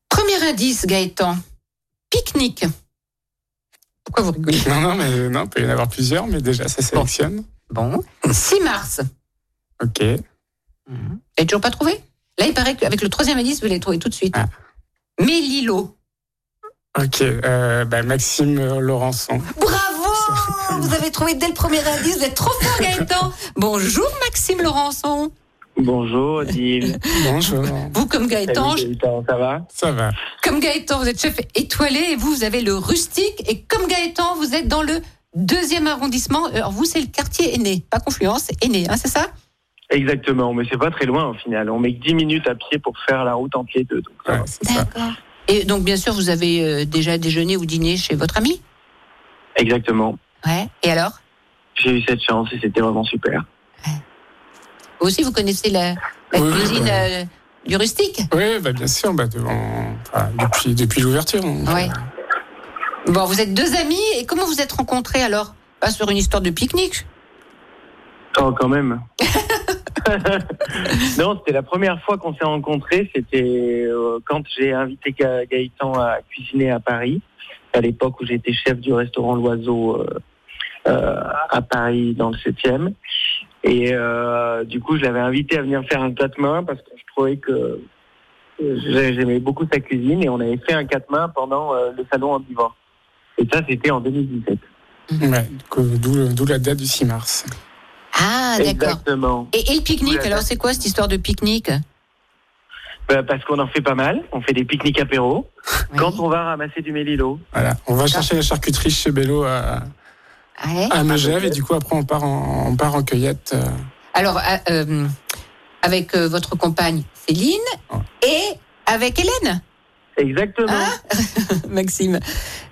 S1: Premier indice, Gaëtan. Pique-nique. Pourquoi vous rigolez?
S3: Non, non, mais non, il peut y en avoir plusieurs, mais déjà ça sélectionne.
S1: Bon. 6 mars.
S3: Ok.
S1: Vous n'avez toujours pas trouvé Là, il paraît qu'avec le troisième indice, vous l'avez trouvé tout de suite.
S3: Ah.
S1: Mélilo.
S3: Ok. Euh, bah, Maxime Laurençon.
S1: Bravo Vous avez trouvé dès le premier indice, vous êtes trop fort, Gaëtan. Bonjour, Maxime Laurençon.
S7: Bonjour, Odile.
S3: Bonjour.
S1: Vous, comme Gaëtan,
S7: Salut, Gaëtan, ça va?
S3: Ça va.
S1: comme Gaëtan, vous êtes chef étoilé et vous, vous avez le rustique. Et comme Gaëtan, vous êtes dans le deuxième arrondissement. Alors, vous, c'est le quartier aîné, pas Confluence, aîné, hein, c'est ça?
S7: Exactement, mais c'est pas très loin au final. On met que 10 minutes à pied pour faire la route entre les deux.
S3: Ouais,
S7: va.
S3: c'est ça.
S1: D'accord. Et donc, bien sûr, vous avez euh, déjà déjeuné ou dîné chez votre ami?
S7: Exactement.
S1: Ouais. Et alors?
S7: J'ai eu cette chance et c'était vraiment super.
S1: Vous aussi, vous connaissez la, la
S3: Oui, oui,
S1: cuisine
S3: bah.
S1: euh, du rustique?
S3: Oui, bah, bien sûr, bah, devant, enfin, depuis, depuis l'ouverture.
S1: Ouais.
S3: euh,
S1: Bon, vous êtes deux amis. Et comment vous êtes rencontrés alors? Pas sur une histoire de pique-nique?
S7: Oh, quand même. non, c'était la première fois qu'on s'est rencontrés. C'était euh, quand j'ai invité Ga- Gaëtan à cuisiner à Paris, à l'époque où j'étais chef du restaurant L'Oiseau euh, euh, à Paris dans le 7e. Et du coup, je l'avais invité à venir faire un quatre-mains parce que je trouvais que j'ai- j'aimais beaucoup sa cuisine et on avait fait un quatre-mains pendant euh, le salon en divorce. Et ça, c'était en 2017.
S3: Ouais, du coup, d'où d'où la date du 6 mars.
S1: Ah, d'accord.
S7: Exactement.
S1: Et, et le pique-nique, alors c'est quoi cette histoire de pique-nique?
S7: Bah, parce qu'on en fait pas mal. On fait des pique-niques apéros.
S1: Oui.
S7: Quand on va ramasser du mélilo.
S3: Voilà. On va chercher la charcuterie chez Bello à,
S1: Ouais.
S3: à Megève et du coup, après, on part en, on part en cueillette. euh,
S1: Alors, euh, euh, avec euh, votre compagne Céline
S3: Ouais.
S1: et avec Hélène,
S7: Exactement.
S1: Ah. Maxime.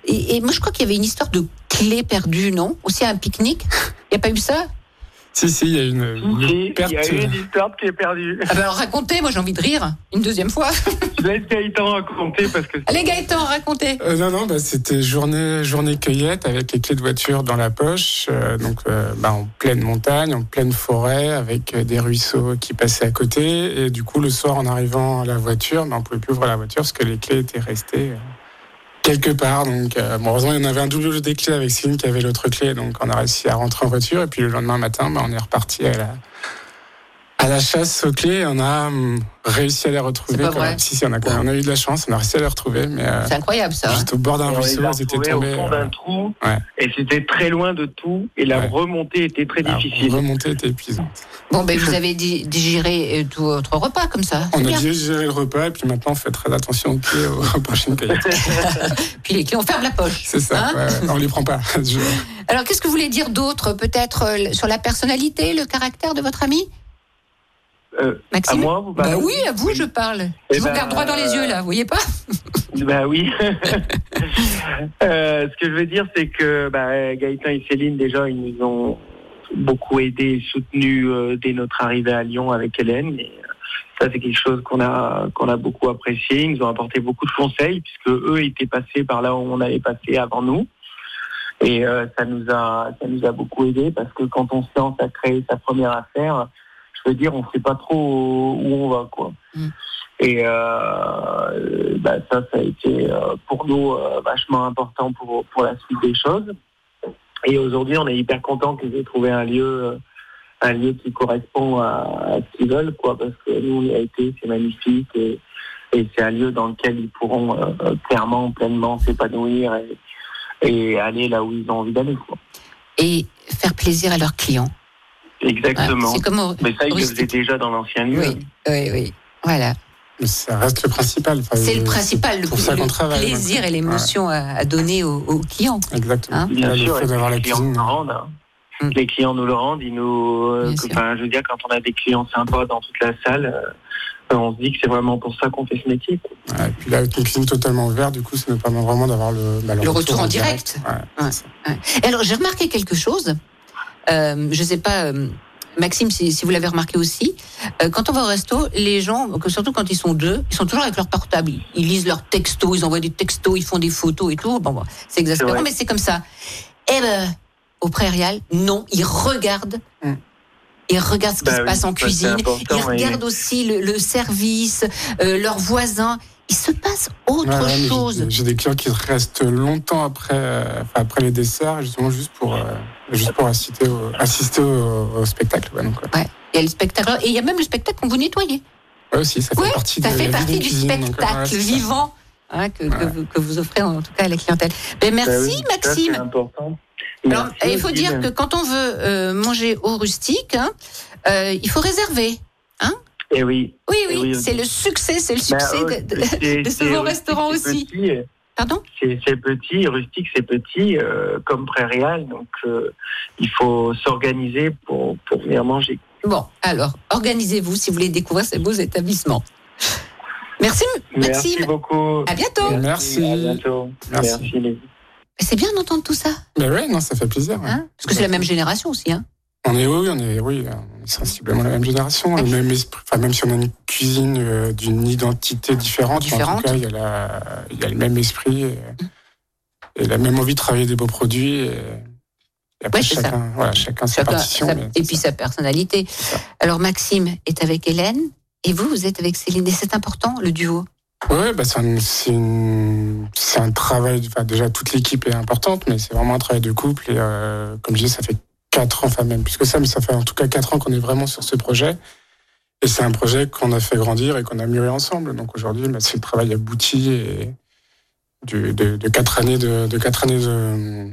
S1: Et, et moi, je crois qu'il y avait une histoire de clé perdue, non? Aussi à un pique-nique? Il n'y a pas eu ça?
S3: Si, si, il y a une, une
S7: Si,
S3: perte.
S7: il y a eu une histoire qui est perdue.
S1: Ah ben alors racontez, moi j'ai envie de rire. Une deuxième fois.
S7: Je laisse Gaëtan raconter parce que
S1: Allez Gaëtan, racontez.
S3: Euh, non, non, bah, c'était journée, journée cueillette avec les clés de voiture dans la poche, euh, donc euh, bah, en pleine montagne, en pleine forêt, avec euh, des ruisseaux qui passaient à côté. Et du coup, le soir, en arrivant à la voiture, bah, on pouvait plus ouvrir la voiture parce que les clés étaient restées euh, quelque part. Donc, euh, bon, heureusement, il y en avait un double des clés avec Céline qui avait l'autre clé, donc on a réussi à rentrer en voiture. Et puis le lendemain matin, bah, on est reparti à la à la chasse aux clés, on a hum, réussi à les retrouver.
S1: C'est pas
S3: quand
S1: vrai
S3: même. Si, si, on a, quand même- on a eu de la chance, on a réussi à les retrouver, mais euh,
S1: C'est incroyable ça. hein.
S3: Juste au bord d'un ruisseau, ils étaient
S7: retrouvés au
S3: tombés.
S7: fond
S3: euh,
S7: d'un trou.
S3: Ouais.
S7: Et c'était très loin de tout. Et la
S3: Ouais.
S7: remontée était très
S3: la
S7: difficile.
S3: remontée était épuisante.
S1: Bon, ben vous avez di- digéré euh, tout votre repas comme ça.
S3: On a
S1: bien.
S3: déjà géré le repas et puis maintenant on fait très attention aux clés aux, prochaines cueillettes.
S1: Puis les clés, on ferme la poche.
S3: C'est ça,
S1: Hein
S3: ouais, on les prend pas. Je-
S1: Alors qu'est-ce que vous voulez dire d'autre Peut-être euh, sur la personnalité, le caractère de votre ami?
S7: Euh, à moi, vous
S1: Bah
S7: parlez
S1: oui, à vous je parle.
S7: Eh
S1: Je vous
S7: ben,
S1: regarde droit dans les yeux là, vous voyez pas
S7: Bah oui. Euh, ce que je veux dire, c'est que bah, Gaëtan et Céline, déjà, ils nous ont beaucoup aidés et soutenus euh, dès notre arrivée à Lyon avec Hélène. Et, ça, c'est quelque chose qu'on a qu'on a beaucoup apprécié. Ils nous ont apporté beaucoup de conseils puisque eux étaient passés par là où on avait passé avant nous. Et ça nous a ça nous a beaucoup aidé parce que quand on se lance à créer sa première affaire, dire, on sait pas trop où on va quoi.
S1: Mm.
S7: Et euh, bah, ça, ça a été euh, pour nous euh, vachement important pour, pour la suite des choses. Et aujourd'hui, on est hyper content qu'ils aient trouvé un lieu, un lieu qui correspond à, à ce qu'ils veulent, quoi, parce que nous, on a été, c'est magnifique et, et c'est un lieu dans lequel ils pourront euh, clairement, pleinement s'épanouir et, et aller là où ils ont envie d'aller. Quoi.
S1: et faire plaisir à leurs clients.
S5: Exactement.
S1: C'est comme au-
S5: Mais ça, ils le faisaient déjà dans l'ancien lieu.
S1: Oui, oui, oui. Voilà.
S3: Mais ça reste le principal. Enfin,
S1: C'est le principal, le,
S3: pour ça
S1: le
S3: qu'on travaille,
S1: plaisir
S3: donc.
S1: et l'émotion à, à donner aux, aux clients.
S3: Exactement.
S1: Hein
S5: Bien
S3: Là,
S5: sûr,
S3: le
S5: les clients nous le rendent. hein.
S1: Mm.
S5: Les clients nous le rendent. Ils nous, euh,
S1: Bien
S5: que- je veux dire, quand on a des clients sympas dans toute la salle, euh, on se dit que c'est vraiment pour ça qu'on fait ce métier.
S3: Ouais, et puis là, avec une cuisine totalement ouverte, du coup, ça nous permet vraiment d'avoir le, bah,
S1: Le retour en direct.
S3: Ouais.
S1: Et alors, j'ai remarqué quelque chose. Euh, je ne sais pas, euh, Maxime, si, si vous l'avez remarqué aussi. Euh, quand on va au resto, les gens, que surtout quand ils sont deux, ils sont toujours avec leur portable. Ils- Ils lisent leurs textos, ils envoient des textos, ils font des photos et tout. Bon, bon, c'est exaspérant, mais c'est comme ça. Eh ben, au Prairial, non, ils regardent.
S3: Mm.
S1: Ils regardent ce qui
S5: Bah
S1: se
S5: oui,
S1: passe en cuisine. Ils
S5: oui.
S1: regardent aussi le, le service, euh, leurs voisins. Il se passe autre chose.
S3: J'ai des clients qui restent longtemps après, euh, après les desserts, justement juste pour, euh, juste pour assister au, assister au, au spectacle. Ouais, donc, ouais.
S1: Il y a le spectacle et il y a même le spectacle qu'on vous nettoyez.
S3: Ouais, aussi, ça fait
S1: Ouais,
S3: partie
S1: ça
S3: de
S1: fait du
S3: cuisine, donc, ouais,
S1: spectacle
S3: ça.
S1: vivant hein, que, que
S3: Ouais.
S1: vous, que vous offrez en tout cas à la clientèle. Ben, merci
S5: Bah oui, ça, c'est
S1: Maxime.
S5: important.
S1: Alors,
S5: Merci
S1: il faut dire
S5: mais-
S1: que quand on veut euh, manger au rustique, hein, euh, il faut réserver.
S5: Eh oui.
S1: Oui,
S5: Eh
S1: oui,
S5: oui,
S1: c'est
S5: oui.
S1: le succès, c'est le
S5: Bah,
S1: succès
S5: ouais,
S1: de, de-
S5: c'est-
S1: de ce beau restaurant aussi.
S5: petit, euh,
S1: Pardon
S5: C'est petit, rustique, c'est petit, euh, comme Prairial. Donc, euh, il faut s'organiser pour, pour venir manger.
S1: Bon, alors, organisez-vous si vous voulez découvrir ces beaux établissements. Merci
S5: Merci
S1: Maxime.
S5: beaucoup.
S1: À bientôt.
S3: Merci.
S5: À bientôt.
S3: Merci.
S5: Merci,
S1: C'est bien d'entendre tout ça,
S3: Mais ouais, non, ça fait plaisir.
S1: hein parce que c'est la même génération aussi. Hein
S3: On est oui, on est oui, on est sensiblement la même génération, le même esprit. Enfin, même si on a une cuisine euh, d'une identité différente, en
S1: Différente.
S3: tout cas, il y a la, il y a le même esprit et, et la même envie de travailler des beaux produits. Et, et après,
S1: Ouais, c'est ça.
S3: chacun, voilà, chacun sa
S1: Chacun-
S3: partition.
S1: sa- et puis
S3: ça.
S1: sa personnalité. Alors Maxime est avec Hélène et vous, vous êtes avec Céline. Et c'est important, le duo.
S3: Ouais, bah c'est un, travail. Enfin, déjà, toute l'équipe est importante, mais c'est vraiment un travail de couple. Et euh, comme je disais, ça fait quatre ans, enfin même plus que ça, mais ça fait en tout cas quatre ans qu'on est vraiment sur ce projet. Et c'est un projet qu'on a fait grandir et qu'on a mûri ensemble. Donc aujourd'hui, bah, c'est le travail abouti et de, de, de quatre années de, de quatre années de,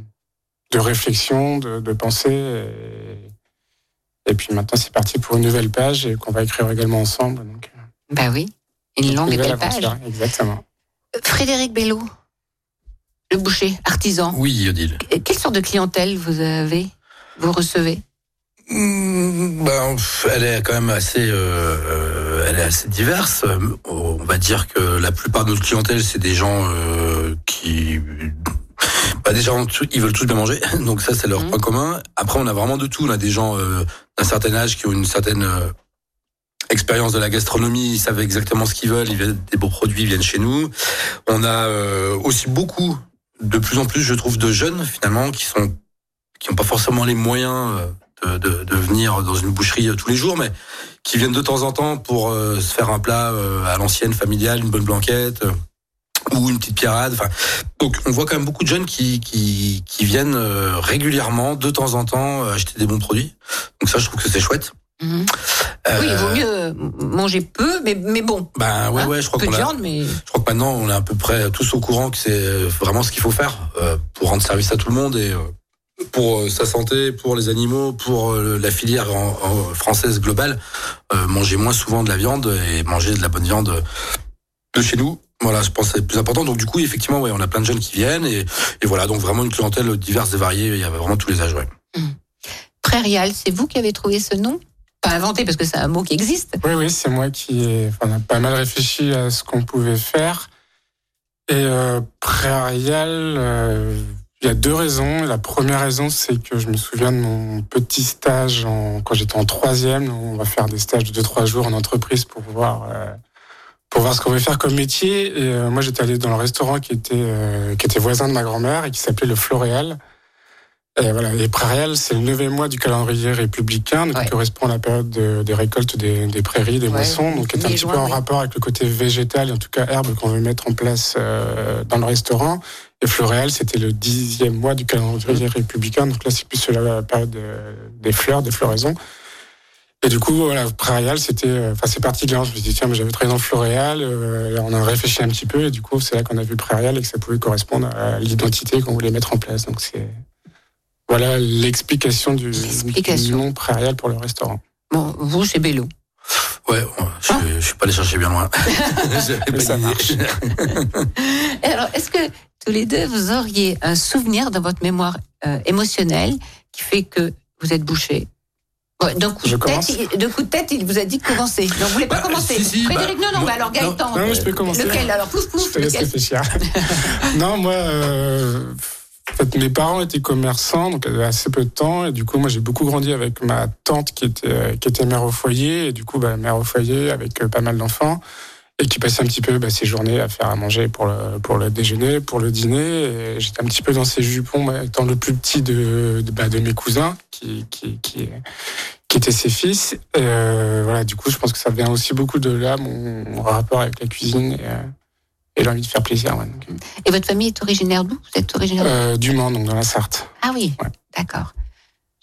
S3: de réflexion, de, de pensée. Et, et puis maintenant, c'est parti pour une nouvelle page et qu'on va écrire également ensemble. Donc,
S1: Bah oui, une longue et
S3: nouvelle
S1: belle page.
S3: exactement.
S1: Euh, Frédéric Bello, le boucher, artisan.
S4: Oui, Odile.
S1: Quelle sorte de clientèle vous avez? Vous recevez
S4: Mm, Ben, elle est quand même assez, euh, euh, elle est assez diverse. On va dire que la plupart de notre clientèle, c'est des gens euh, qui, bah déjà, ils veulent tous bien manger, donc ça c'est leur
S1: Mhm.
S4: point commun. Après, on a vraiment de tout. On a des gens euh, d'un certain âge qui ont une certaine euh, expérience de la gastronomie, ils savent exactement ce qu'ils veulent, ils veulent des beaux produits, ils viennent chez nous. On a euh, aussi beaucoup, de plus en plus, je trouve, de jeunes finalement qui sont qui n'ont pas forcément les moyens euh, de, de, de venir dans une boucherie euh, tous les jours, mais qui viennent de temps en temps pour euh, se faire un plat euh, à l'ancienne familiale, une bonne blanquette ou une petite pierrade. Enfin, donc on voit quand même beaucoup de jeunes qui qui, qui viennent régulièrement, de temps en temps, acheter des bons produits. Donc ça, je trouve que c'est chouette.
S1: Mhm. Oui, il vaut mieux manger peu, mais, mais bon.
S4: Ben ouais,
S1: Hein,
S4: ouais, je crois
S1: peu
S4: qu'on
S1: de
S4: a.
S1: viande, mais
S4: Je crois que maintenant, on est à peu près tous au courant que c'est vraiment ce qu'il faut faire pour rendre service à tout le monde et pour euh, sa santé, pour les animaux, pour euh, la filière en- en française globale. Euh, manger moins souvent de la viande et manger de la bonne viande de chez nous. Voilà, je pense que c'est le plus important. Donc du coup, effectivement, ouais, on a plein de jeunes qui viennent et, et voilà, donc vraiment une clientèle diverse et variée. Il y a vraiment tous les âges. Ouais.
S1: Prairial, c'est vous qui avez trouvé ce nom? Pas inventé parce que c'est un mot qui existe.
S3: Oui, oui, c'est moi qui ai enfin, pas mal réfléchi à ce qu'on pouvait faire. Et euh, Prairial, euh, il y a deux raisons. La première raison, c'est que je me souviens de mon petit stage en, quand j'étais en troisième. On va faire des stages de deux, trois jours en entreprise pour voir, euh, pour voir ce qu'on veut faire comme métier. Et euh, moi, j'étais allé dans le restaurant qui était, euh, qui était voisin de ma grand-mère et qui s'appelait le Floréal. Et voilà, et Prairial, c'est le neuvième mois du calendrier républicain, donc
S1: Ouais.
S3: qui correspond à la période de- des récoltes des, des prairies, des
S1: Ouais,
S3: moissons, donc qui est un petit peu en
S1: oui.
S3: rapport avec le côté végétal, et en tout cas herbe qu'on veut mettre en place euh, dans le restaurant. Et Floréal, c'était le dixième mois du calendrier républicain, donc là c'est plus la période euh, des fleurs, des floraisons. Et du coup, voilà, Prairial, c'était, euh, enfin, c'est parti de là. Je me suis dit, tiens, mais j'avais travaillé dans le Floréal, euh, on a réfléchi un petit peu, et du coup, c'est là qu'on a vu Prairial et que ça pouvait correspondre à l'identité qu'on voulait mettre en place. Donc, c'est, Voilà l'explication du, du nom prairial pour le restaurant.
S1: Bon, vous, c'est Bello.
S4: Ouais, je, je suis pas allé chercher bien loin.
S3: Ça marche.
S1: Alors, est-ce que tous les deux, vous auriez un souvenir dans votre mémoire euh, émotionnelle qui fait que vous êtes bouché? D'un coup,
S3: Je
S1: de tête, de coup de tête, il vous a dit de commencer. Donc, vous voulez pas
S4: Bah,
S1: commencer
S4: si, si,
S1: Frédéric,
S4: bah,
S1: non, non, bah alors
S4: non,
S1: Gaëtan.
S3: non, je peux commencer.
S1: Lequel? Alors, pouf,
S3: Je
S1: pouf,
S3: te laisse
S1: lequel?
S3: réfléchir. non, moi, euh, en fait, mes parents étaient commerçants, donc avait assez peu de temps. Et du coup, moi, j'ai beaucoup grandi avec ma tante qui était, euh, qui était mère au foyer. Et du coup, bah, mère au foyer avec euh, pas mal d'enfants. Et qui passait un petit peu bah, ses journées à faire à manger pour le, pour le déjeuner, pour le dîner. J'étais un petit peu dans ces jupons, bah, étant le plus petit de, de, bah, de mes cousins, qui, qui, qui, qui étaient ses fils. Et, euh, voilà, du coup, je pense que ça vient aussi beaucoup de là, mon, rapport avec la cuisine. Euh, et l'envie de faire plaisir. Ouais, donc,
S1: Et votre famille est originaire d'où? Vous êtes originaire
S3: euh, du Mans, donc dans la Sarthe.
S1: Ah oui,
S3: Ouais.
S1: d'accord.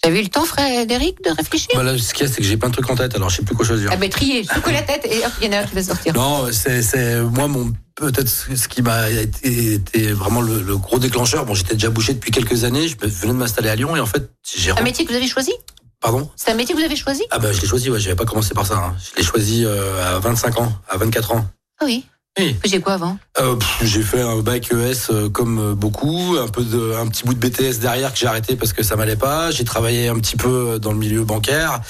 S1: Vous avez eu le temps, Frédéric, de réfléchir?
S4: Bah là, ce qu'il y a, c'est que j'ai plein de trucs en tête, alors je sais plus quoi choisir.
S1: Ah ben, triez, secouez la tête et hop, il y en a un qui va sortir.
S4: Non, c'est, c'est moi mon peut-être ce qui m'a été, été vraiment le, le gros déclencheur. Bon, j'étais déjà bouché depuis quelques années. Je venais de m'installer à Lyon et en fait, j'ai
S1: Un métier que vous avez choisi?
S4: Pardon?
S1: C'est un métier que vous avez choisi?
S4: Ah bah je l'ai choisi. Ouais, j'avais pas commencé par ça. hein. Je l'ai choisi euh, à 25 ans, à 24 ans.
S1: Ah oui.
S4: Oui.
S1: Faisiez quoi avant
S4: Euh, j'ai fait un bac ES euh, comme euh, beaucoup, un peu de, un petit bout de BTS derrière que j'ai arrêté parce que ça m'allait pas. J'ai travaillé un petit peu dans le milieu bancaire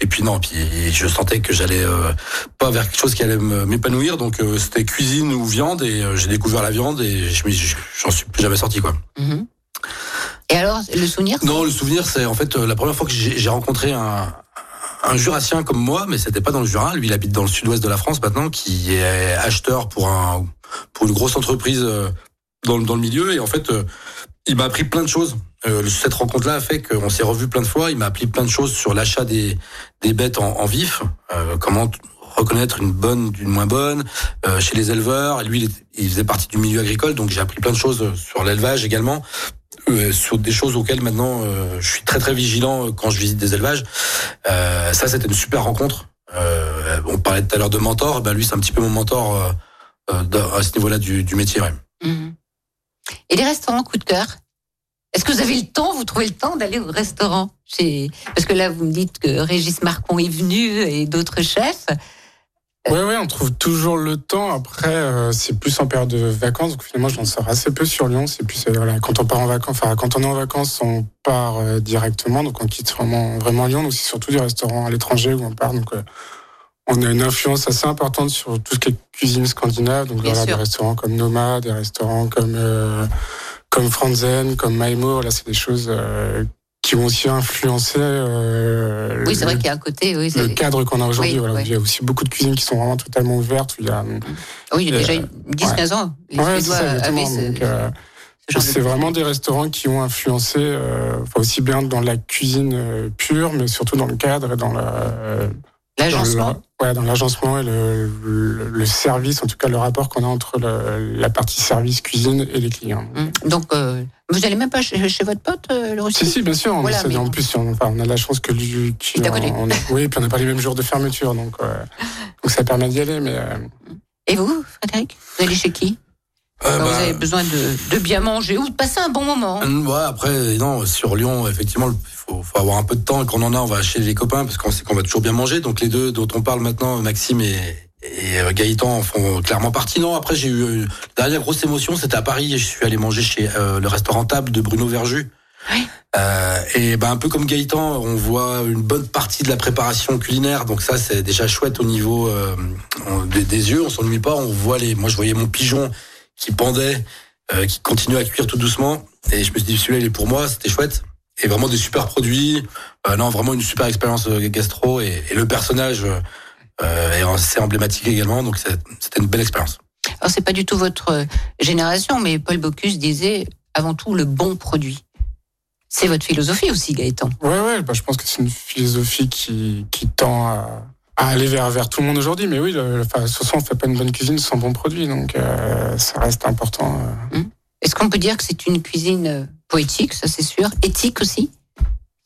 S4: et puis non, puis je sentais que j'allais euh, pas vers quelque chose qui allait m'épanouir. Donc euh, c'était cuisine ou viande et j'ai découvert la viande et j'en suis plus jamais sorti quoi.
S1: Mhm. Et alors, le souvenir
S4: Non, le souvenir c'est en fait la première fois que j'ai j'ai rencontré un un jurassien comme moi, mais c'était pas dans le Jura. Lui, il habite dans le sud-ouest de la France maintenant, qui est acheteur pour un pour une grosse entreprise euh, dans, le- milieu. Et en fait, euh, il m'a appris plein de choses. Euh, cette rencontre-là a fait qu'on s'est revu plein de fois. Il m'a appris plein de choses sur l'achat des bêtes en, en vif, comment reconnaître une bonne d'une moins bonne chez les éleveurs. Lui, il faisait partie du milieu agricole, donc j'ai appris plein de choses sur l'élevage également. Euh, sur des choses auxquelles maintenant euh, je suis très très vigilant euh, quand je visite des élevages. Ça, c'était une super rencontre. On parlait tout à l'heure de mentor. Ben lui, c'est un petit peu mon mentor à ce niveau-là du, métier.
S1: Mhm. Et les restaurants coup de cœur? Est-ce que vous avez le temps, vous trouvez le temps d'aller au restaurant chez... Parce que là, vous me dites que Régis Marcon est venu et d'autres chefs.
S3: Ouais, ouais, on trouve toujours le temps. Après, euh, c'est plus en période de vacances. Donc finalement, j'en sors assez peu sur Lyon. C'est plus euh, voilà, quand on part en vacances. Enfin, quand on est en vacances, on part euh, directement. Donc on quitte vraiment, vraiment Lyon. Donc c'est surtout des restaurants à l'étranger où on part. Donc euh, on a une influence assez importante sur tout ce qui est cuisine scandinave. Donc
S1: Bien
S3: voilà,
S1: sûr.
S3: des restaurants comme Noma, des restaurants comme euh, comme Franzen, comme Maimo. Là, c'est des choses euh, qui ont aussi influencé. euh,
S1: Oui, c'est vrai
S3: le-
S1: qu'il y a un côté. Oui,
S3: le cadre qu'on a aujourd'hui.
S1: Oui,
S3: voilà. Il y a aussi beaucoup de cuisines qui sont vraiment totalement ouvertes. Il y a,
S1: oui, il y a déjà
S3: Euh,
S1: 10-15 ans. Les
S3: Ouais, c'est
S1: Suédois avaient ce,
S3: euh, c'est vraiment des restaurants qui ont influencé, euh, enfin, aussi bien dans la cuisine euh, pure, mais surtout dans le cadre et dans le, euh,
S1: L'agencement.
S3: dans le- ouais, dans l'agencement et le, le, le service, en tout cas le rapport qu'on a entre le- la partie service cuisine et les clients.
S1: Mhm. Donc, euh, vous n'allez même pas chez, chez votre pote, euh, le
S3: Si, si, bien sûr. On
S1: Voilà, mais-
S3: En plus, on, enfin, on a la chance que lui. On- oui, puis on n'a pas les mêmes jours de fermeture, donc, euh, donc ça permet d'y aller. Mais euh,
S1: Et vous, Frédéric Vous allez chez qui?
S4: Euh, bah,
S1: Vous avez besoin de, de bien manger ou de passer un bon moment
S4: Ouais, après, non, sur Lyon, effectivement, il faut, faut avoir un peu de temps. Et quand on en a, on va chez les copains parce qu'on sait qu'on va toujours bien manger. Donc les deux dont on parle maintenant, Maxime et, et euh, Gaëtan, en font clairement partie. Non, après, j'ai eu euh, la dernière grosse émotion, c'était à Paris. Je suis allé manger chez euh, le restaurant Table de Bruno Verju.
S1: Oui.
S4: Euh, et ben un peu comme Gaëtan, on voit une bonne partie de la préparation culinaire, donc ça c'est déjà chouette au niveau euh, des, des yeux. On s'ennuie pas, on voit les. Moi je voyais mon pigeon qui pendait, euh, qui continuait à cuire tout doucement, et je me suis dit celui-là il est pour moi, c'était chouette. Et vraiment des super produits, euh, non vraiment une super expérience euh, gastro et, et le personnage euh, est assez emblématique également, donc c'était une belle expérience.
S1: Alors, c'est pas du tout votre euh, génération, mais Paul Bocuse disait avant tout le bon produit. C'est votre philosophie aussi, Gaëtan.
S3: ouais, ouais, bah, je pense que c'est une philosophie qui, qui tend à, à aller vers, vers tout le monde aujourd'hui. Mais oui, le, enfin, de toute façon, on fait pas une bonne cuisine sans bon produit, donc euh, ça reste important. euh.
S1: Est-ce qu'on peut dire que c'est une cuisine euh, poétique, ça c'est sûr, éthique aussi?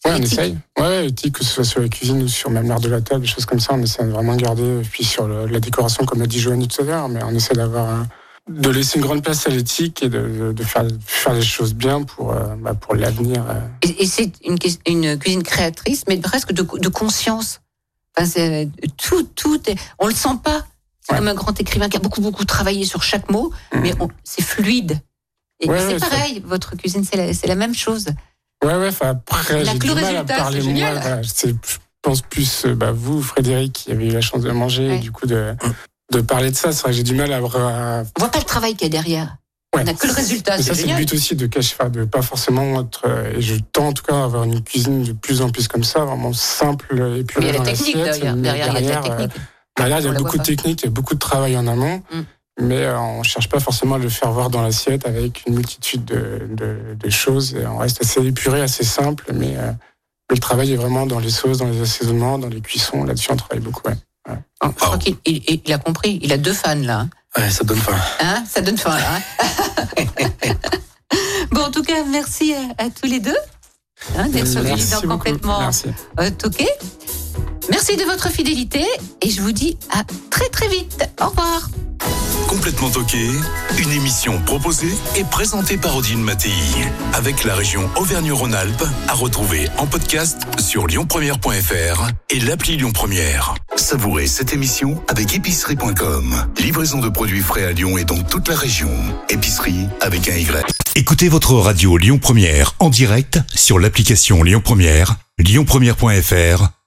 S3: Ouais, on
S1: Éthique?
S3: essaye. Ouais, éthique, que ce soit sur la cuisine ou sur même l'art de la table, des choses comme ça, on essaie de vraiment garder. Et puis sur le- la décoration, comme l'a dit Joanny tout à l'heure, mais on essaie d'avoir de laisser une grande place à l'éthique et de, de faire, faire les choses bien pour, euh, bah, pour l'avenir. euh.
S1: Et, et c'est une, cuisine créatrice, mais presque de, de conscience. Enfin, c'est- tout, tout est, on le sent pas. C'est
S3: Ouais.
S1: comme un grand écrivain qui a beaucoup, beaucoup travaillé sur chaque mot,
S3: Mhm.
S1: mais c'est fluide. Et
S3: Ouais,
S1: c'est
S3: ouais, ça-
S1: pareil, votre cuisine, c'est la, la même chose.
S3: Ouais, ouais, enfin, après, j'ai du mal à parler moi. voilà, je pense plus, euh, bah, vous, Frédéric, qui avez eu la chance de manger, et du coup, de, de parler de ça. C'est vrai que j'ai du mal à, à-
S1: On voit pas le travail qu'il y a derrière.
S3: Ouais.
S1: On n'a que le résultat,
S3: Mais ça, c'est le but aussi de cacher, enfin, de pas forcément être. euh, Et je tends en tout cas à avoir une cuisine de plus en plus comme ça, vraiment simple et
S1: Il y a la technique derrière. Derrière, il y a
S3: derrière, euh,
S1: technique.
S3: derrière, il y a beaucoup de techniques, il y a beaucoup de travail en amont,
S1: Mm.
S3: mais euh, on cherche pas forcément à le faire voir dans l'assiette avec une multitude de, de, de choses. Et on reste assez épuré, assez simple, mais euh, le travail est vraiment dans les sauces, dans les assaisonnements, dans les cuissons. Là-dessus, on travaille beaucoup. Ouais.
S1: Je crois qu'il il- il a compris. Il a deux fans là.
S4: Ouais, ça donne faim.
S1: Hein? Ça donne faim hein? bon, en tout cas, merci à, à tous les deux hein, d'être venus dans complètement euh, toqué. Merci de votre fidélité et je vous dis à très très vite. Au revoir.
S2: Complètement toqué, une émission proposée et présentée par Odile Mattei, avec la région Auvergne-Rhône-Alpes, à retrouver en podcast sur lyonpremière.fr et l'appli Lyon Première. Savourez cette émission avec épicerie.com. Livraison de produits frais à Lyon et dans toute la région. Épicerie avec un Y.
S8: Écoutez votre radio Lyon Première en direct sur l'application Lyon Première, lyonpremière.fr